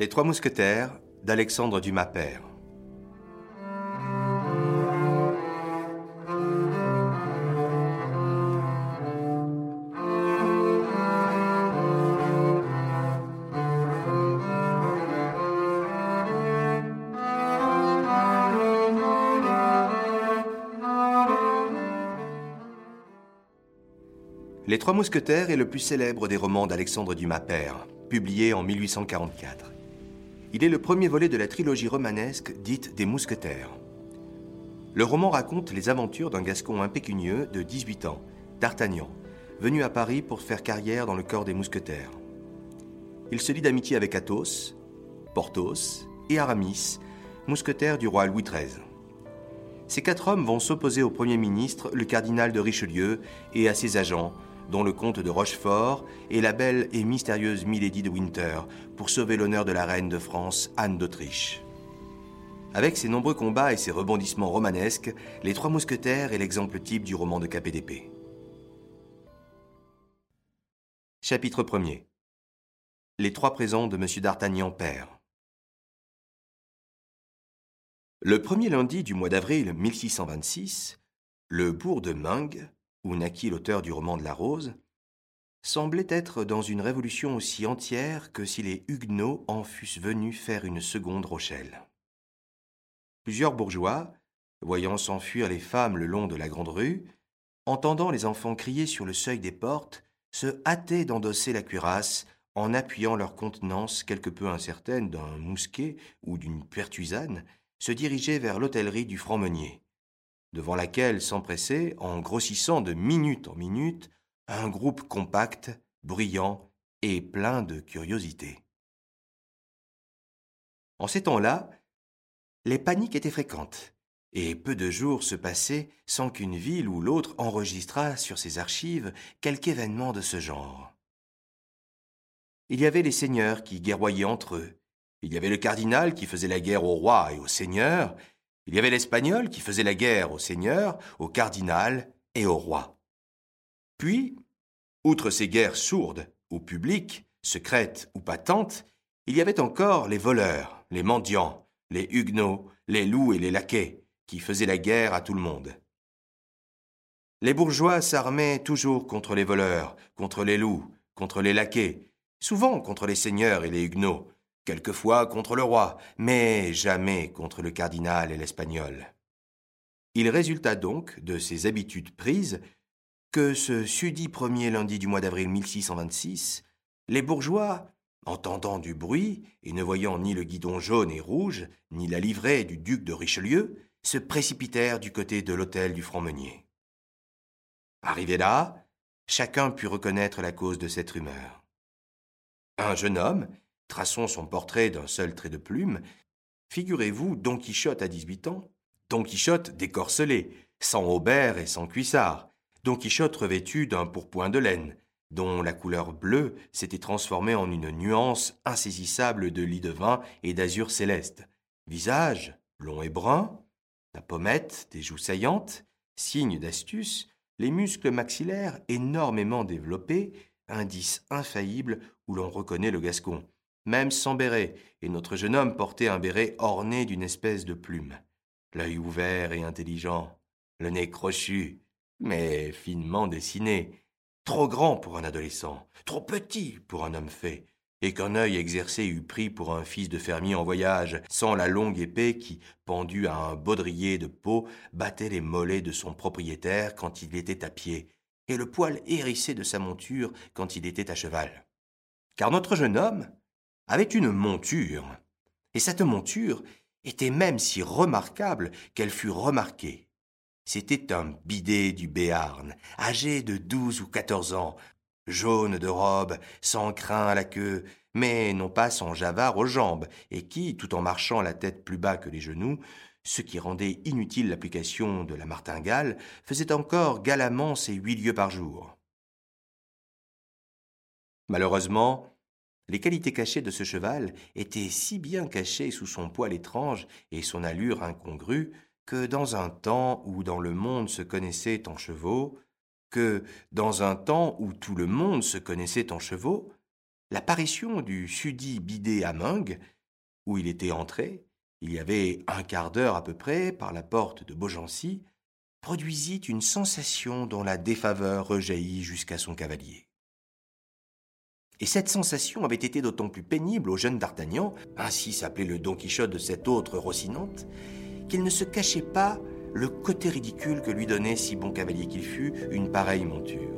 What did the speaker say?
Les Trois Mousquetaires d'Alexandre Dumas Père. Les Trois Mousquetaires est le plus célèbre des romans d'Alexandre Dumas Père, publié en 1844. Il est le premier volet de la trilogie romanesque dite des Mousquetaires. Le roman raconte les aventures d'un Gascon impécunieux de 18 ans, D'Artagnan, venu à Paris pour faire carrière dans le corps des Mousquetaires. Il se lie d'amitié avec Athos, Porthos et Aramis, mousquetaires du roi Louis XIII. Ces quatre hommes vont s'opposer au Premier ministre, le cardinal de Richelieu, et à ses agents, dont le comte de Rochefort et la belle et mystérieuse Milady de Winter, pour sauver l'honneur de la reine de France, Anne d'Autriche. Avec ses nombreux combats et ses rebondissements romanesques, Les Trois Mousquetaires est l'exemple type du roman de d'épée. Chapitre 1er Les trois présents de M. d'Artagnan père. Le premier lundi du mois d'avril 1626, le bourg de Meung, naquit l'auteur du roman de la Rose, semblait être dans une révolution aussi entière que si les Huguenots en fussent venus faire une seconde Rochelle. Plusieurs bourgeois, voyant s'enfuir les femmes le long de la grande rue, entendant les enfants crier sur le seuil des portes, se hâtaient d'endosser la cuirasse en appuyant leur contenance quelque peu incertaine d'un mousquet ou d'une pertusane, se diriger vers l'hôtellerie du franc-meunier devant laquelle s'empressait, en grossissant de minute en minute, un groupe compact, bruyant et plein de curiosité. En ces temps-là, les paniques étaient fréquentes, et peu de jours se passaient sans qu'une ville ou l'autre enregistrât sur ses archives quelque événement de ce genre. Il y avait les seigneurs qui guerroyaient entre eux, il y avait le cardinal qui faisait la guerre au roi et aux seigneurs, il y avait l'Espagnol qui faisait la guerre au seigneur, au cardinal et au roi. Puis, outre ces guerres sourdes ou publiques, secrètes ou patentes, il y avait encore les voleurs, les mendiants, les huguenots, les loups et les laquais, qui faisaient la guerre à tout le monde. Les bourgeois s'armaient toujours contre les voleurs, contre les loups, contre les laquais, souvent contre les seigneurs et les huguenots, quelquefois contre le roi, mais jamais contre le cardinal et l'espagnol. Il résulta donc de ces habitudes prises que ce sudit premier lundi du mois d'avril 1626, les bourgeois, entendant du bruit et ne voyant ni le guidon jaune et rouge, ni la livrée du duc de Richelieu, se précipitèrent du côté de l'hôtel du franc-meunier. Arrivé là, chacun put reconnaître la cause de cette rumeur. Un jeune homme, Traçons son portrait d'un seul trait de plume. Figurez-vous Don Quichotte à dix-huit ans, Don Quichotte décorcelé, sans aubert et sans cuissard, Don Quichotte revêtu d'un pourpoint de laine, dont la couleur bleue s'était transformée en une nuance insaisissable de lit de vin et d'azur céleste. Visage blond et brun, la pommette, des joues saillantes, signe d'astuce, les muscles maxillaires énormément développés, indice infaillible où l'on reconnaît le gascon même sans béret, et notre jeune homme portait un béret orné d'une espèce de plume. L'œil ouvert et intelligent, le nez crochu, mais finement dessiné, trop grand pour un adolescent, trop petit pour un homme fait, et qu'un œil exercé eût pris pour un fils de fermier en voyage, sans la longue épée qui, pendue à un baudrier de peau, battait les mollets de son propriétaire quand il était à pied, et le poil hérissé de sa monture quand il était à cheval. Car notre jeune homme, avait une monture, et cette monture était même si remarquable qu'elle fut remarquée. C'était un bidet du Béarn, âgé de douze ou quatorze ans, jaune de robe, sans crin à la queue, mais non pas sans javard aux jambes, et qui, tout en marchant la tête plus bas que les genoux, ce qui rendait inutile l'application de la martingale, faisait encore galamment ses huit lieues par jour. Malheureusement, les qualités cachées de ce cheval étaient si bien cachées sous son poil étrange et son allure incongrue que dans un temps où dans le monde se connaissait en chevaux, que dans un temps où tout le monde se connaissait en chevaux, L'apparition du sudit bidé à Meung, où il était entré, il y avait un quart d'heure à peu près, par la porte de Beaugency, produisit une sensation dont la défaveur rejaillit jusqu'à son cavalier. Et cette sensation avait été d'autant plus pénible au jeune d'Artagnan, ainsi s'appelait le Don Quichotte de cette autre Rocinante, qu'il ne se cachait pas le côté ridicule que lui donnait, si bon cavalier qu'il fût, une pareille monture.